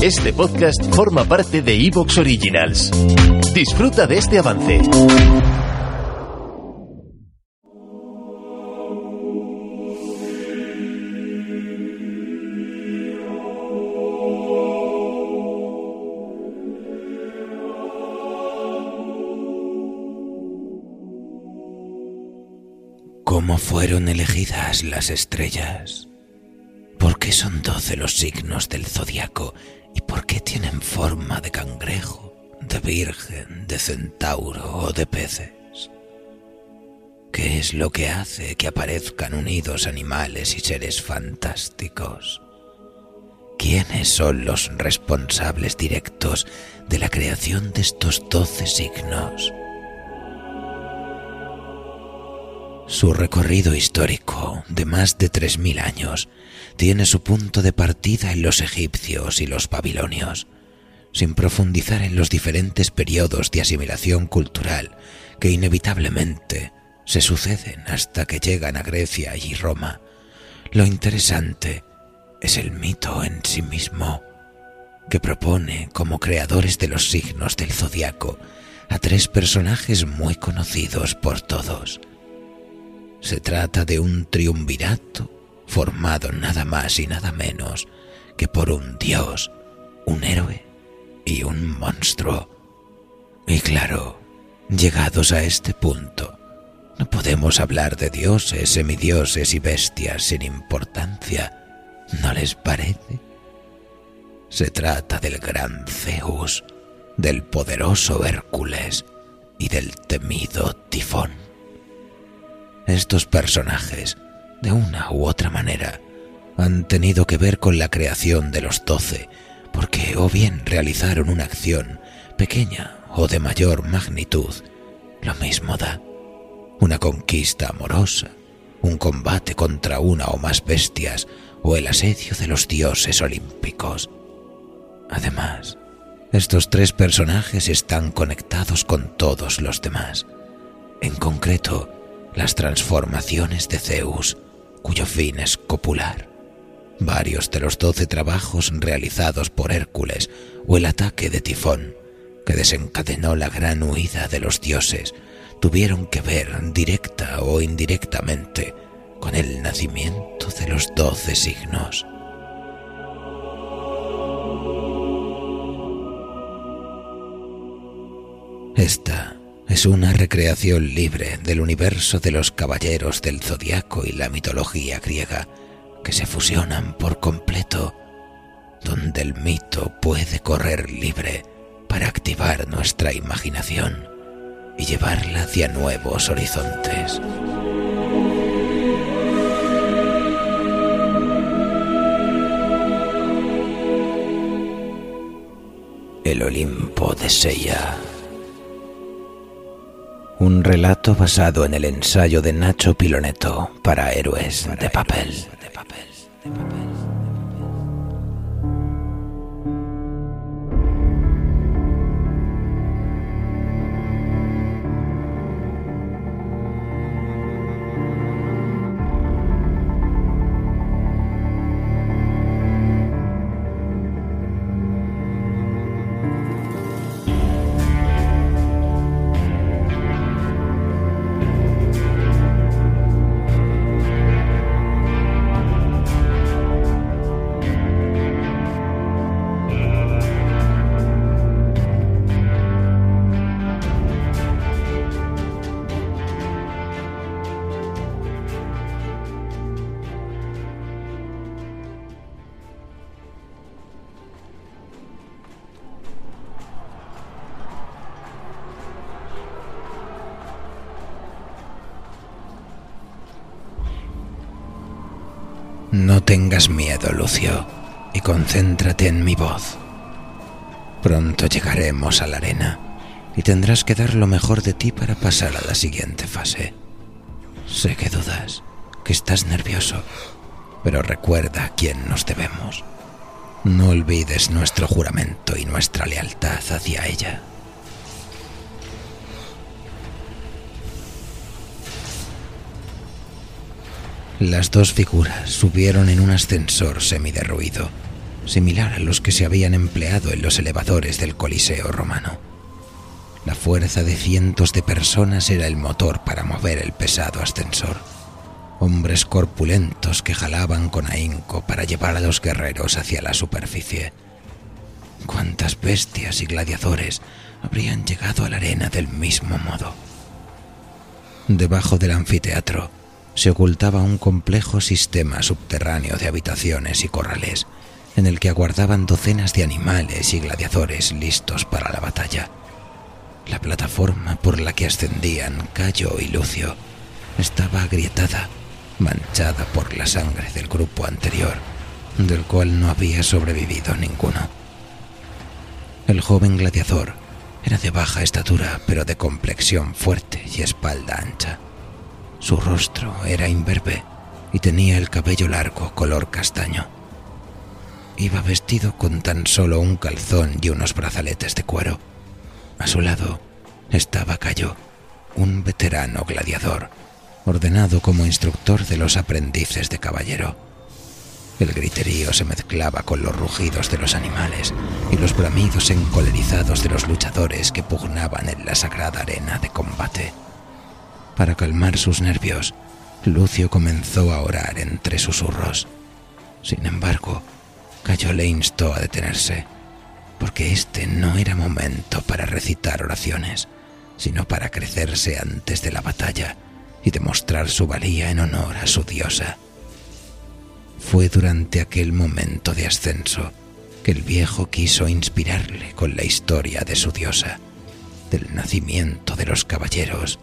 Este podcast forma parte de Evox Originals. Disfruta de este avance. ¿Cómo fueron elegidas las estrellas? ¿Por qué son doce los signos del zodiaco y por qué tienen forma de cangrejo, de virgen, de centauro o de peces? ¿Qué es lo que hace que aparezcan unidos animales y seres fantásticos? ¿Quiénes son los responsables directos de la creación de estos doce signos? Su recorrido histórico, de más de 3.000 años, tiene su punto de partida en los egipcios y los babilonios, sin profundizar en los diferentes periodos de asimilación cultural que inevitablemente se suceden hasta que llegan a Grecia y Roma. Lo interesante es el mito en sí mismo, que propone como creadores de los signos del zodiaco a tres personajes muy conocidos por todos, se trata de un triunvirato formado nada más y nada menos que por un dios, un héroe y un monstruo. Y claro, llegados a este punto, no podemos hablar de dioses, semidioses y bestias sin importancia. ¿No les parece? Se trata del gran Zeus, del poderoso Hércules y del temido Tifón. Estos personajes, de una u otra manera, han tenido que ver con la creación de los doce, porque o bien realizaron una acción pequeña o de mayor magnitud, lo mismo da. Una conquista amorosa, un combate contra una o más bestias o el asedio de los dioses olímpicos. Además, estos tres personajes están conectados con todos los demás. En concreto, las transformaciones de Zeus, cuyo fin es copular, varios de los doce trabajos realizados por Hércules o el ataque de Tifón, que desencadenó la gran huida de los dioses, tuvieron que ver directa o indirectamente con el nacimiento de los doce signos. Esta es una recreación libre del universo de los caballeros del zodiaco y la mitología griega que se fusionan por completo, donde el mito puede correr libre para activar nuestra imaginación y llevarla hacia nuevos horizontes. El Olimpo de Seiya un relato basado en el ensayo de Nacho Piloneto para héroes de papel. No tengas miedo, Lucio, y concéntrate en mi voz. Pronto llegaremos a la arena y tendrás que dar lo mejor de ti para pasar a la siguiente fase. Sé que dudas, que estás nervioso, pero recuerda a quién nos debemos. No olvides nuestro juramento y nuestra lealtad hacia ella. Las dos figuras subieron en un ascensor semiderruido, similar a los que se habían empleado en los elevadores del Coliseo romano. La fuerza de cientos de personas era el motor para mover el pesado ascensor. Hombres corpulentos que jalaban con ahínco para llevar a los guerreros hacia la superficie. Cuántas bestias y gladiadores habrían llegado a la arena del mismo modo. Debajo del anfiteatro se ocultaba un complejo sistema subterráneo de habitaciones y corrales, en el que aguardaban docenas de animales y gladiadores listos para la batalla. La plataforma por la que ascendían Cayo y Lucio estaba agrietada, manchada por la sangre del grupo anterior, del cual no había sobrevivido ninguno. El joven gladiador era de baja estatura, pero de complexión fuerte y espalda ancha. Su rostro era imberbe y tenía el cabello largo color castaño. Iba vestido con tan solo un calzón y unos brazaletes de cuero. A su lado estaba Cayo, un veterano gladiador, ordenado como instructor de los aprendices de caballero. El griterío se mezclaba con los rugidos de los animales y los bramidos encolerizados de los luchadores que pugnaban en la sagrada arena de combate. Para calmar sus nervios, Lucio comenzó a orar entre susurros. Sin embargo, Cayo le instó a detenerse, porque este no era momento para recitar oraciones, sino para crecerse antes de la batalla y demostrar su valía en honor a su diosa. Fue durante aquel momento de ascenso que el viejo quiso inspirarle con la historia de su diosa, del nacimiento de los caballeros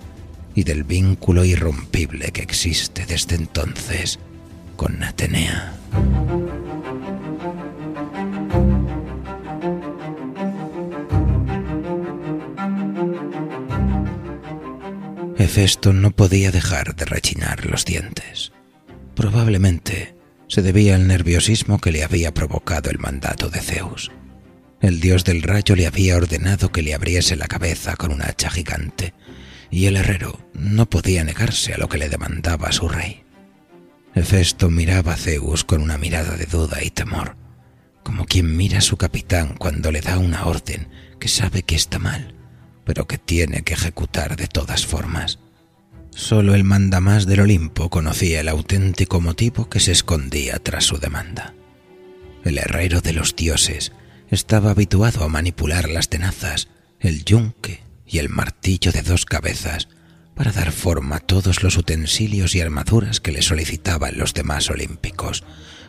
y del vínculo irrompible que existe desde entonces con Atenea. Hefesto no podía dejar de rechinar los dientes. Probablemente se debía al nerviosismo que le había provocado el mandato de Zeus. El dios del rayo le había ordenado que le abriese la cabeza con un hacha gigante y el herrero no podía negarse a lo que le demandaba su rey. Hefesto miraba a Zeus con una mirada de duda y temor, como quien mira a su capitán cuando le da una orden que sabe que está mal, pero que tiene que ejecutar de todas formas. Solo el mandamás del Olimpo conocía el auténtico motivo que se escondía tras su demanda. El herrero de los dioses estaba habituado a manipular las tenazas, el yunque y el martillo de dos cabezas para dar forma a todos los utensilios y armaduras que le solicitaban los demás olímpicos,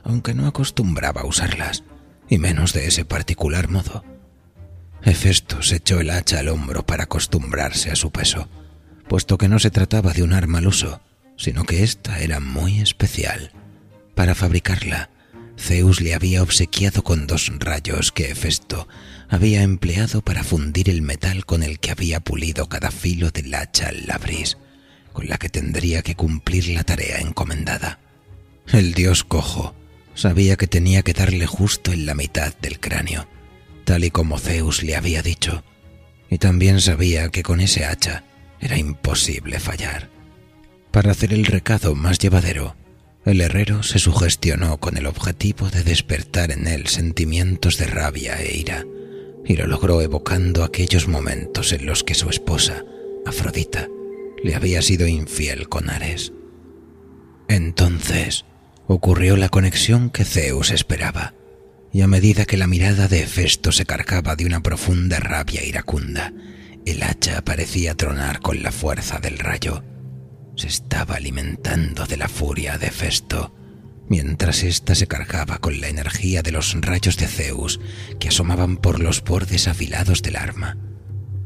aunque no acostumbraba a usarlas, y menos de ese particular modo. Hefesto se echó el hacha al hombro para acostumbrarse a su peso, puesto que no se trataba de un arma al uso, sino que ésta era muy especial. Para fabricarla, Zeus le había obsequiado con dos rayos que Hefesto había empleado para fundir el metal con el que había pulido cada filo del hacha al labris, con la que tendría que cumplir la tarea encomendada. El dios cojo sabía que tenía que darle justo en la mitad del cráneo, tal y como Zeus le había dicho, y también sabía que con ese hacha era imposible fallar. Para hacer el recado más llevadero, el herrero se sugestionó con el objetivo de despertar en él sentimientos de rabia e ira, y lo logró evocando aquellos momentos en los que su esposa, Afrodita, le había sido infiel con Ares. Entonces ocurrió la conexión que Zeus esperaba, y a medida que la mirada de Hefesto se cargaba de una profunda rabia iracunda, el hacha parecía tronar con la fuerza del rayo se estaba alimentando de la furia de Festo, mientras ésta se cargaba con la energía de los rayos de Zeus que asomaban por los bordes afilados del arma.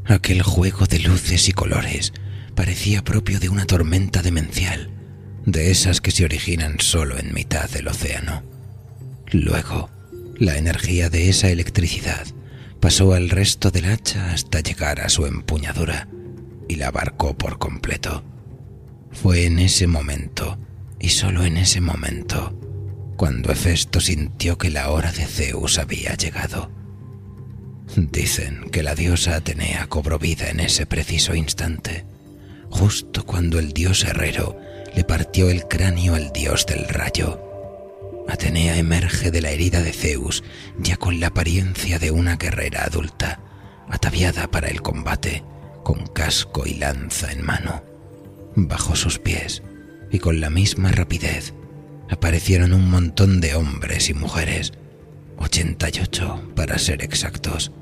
Aquel juego de luces y colores parecía propio de una tormenta demencial, de esas que se originan solo en mitad del océano. Luego, la energía de esa electricidad pasó al resto del hacha hasta llegar a su empuñadura y la abarcó por completo. Fue en ese momento, y solo en ese momento, cuando Hefesto sintió que la hora de Zeus había llegado. Dicen que la diosa Atenea cobró vida en ese preciso instante, justo cuando el dios herrero le partió el cráneo al dios del rayo. Atenea emerge de la herida de Zeus ya con la apariencia de una guerrera adulta, ataviada para el combate, con casco y lanza en mano. Bajo sus pies, y con la misma rapidez, aparecieron un montón de hombres y mujeres, 88 para ser exactos.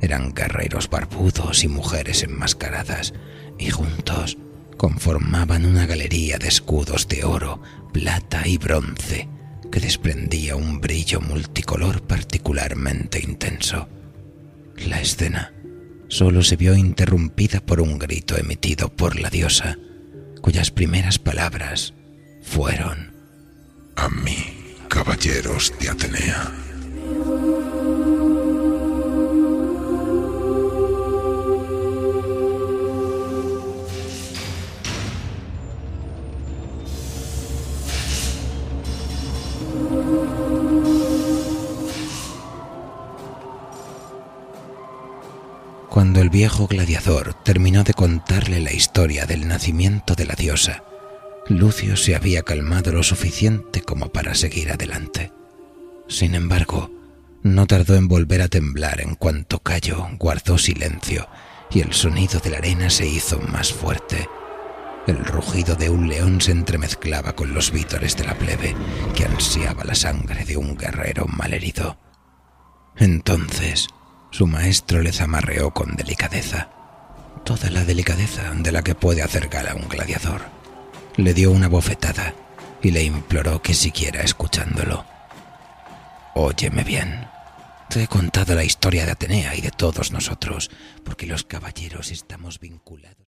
Eran guerreros barbudos y mujeres enmascaradas, y juntos conformaban una galería de escudos de oro, plata y bronce que desprendía un brillo multicolor particularmente intenso. La escena solo se vio interrumpida por un grito emitido por la diosa, cuyas primeras palabras fueron A mí, caballeros de Atenea. Viejo gladiador terminó de contarle la historia del nacimiento de la diosa, Lucio se había calmado lo suficiente como para seguir adelante. Sin embargo, no tardó en volver a temblar en cuanto Cayo guardó silencio y el sonido de la arena se hizo más fuerte. El rugido de un león se entremezclaba con los vítores de la plebe que ansiaba la sangre de un guerrero malherido. Entonces, su maestro le zamarreó con delicadeza, toda la delicadeza de la que puede hacer gala un gladiador. Le dio una bofetada y le imploró que siguiera escuchándolo. Óyeme bien. Te he contado la historia de Atenea y de todos nosotros, porque los caballeros estamos vinculados.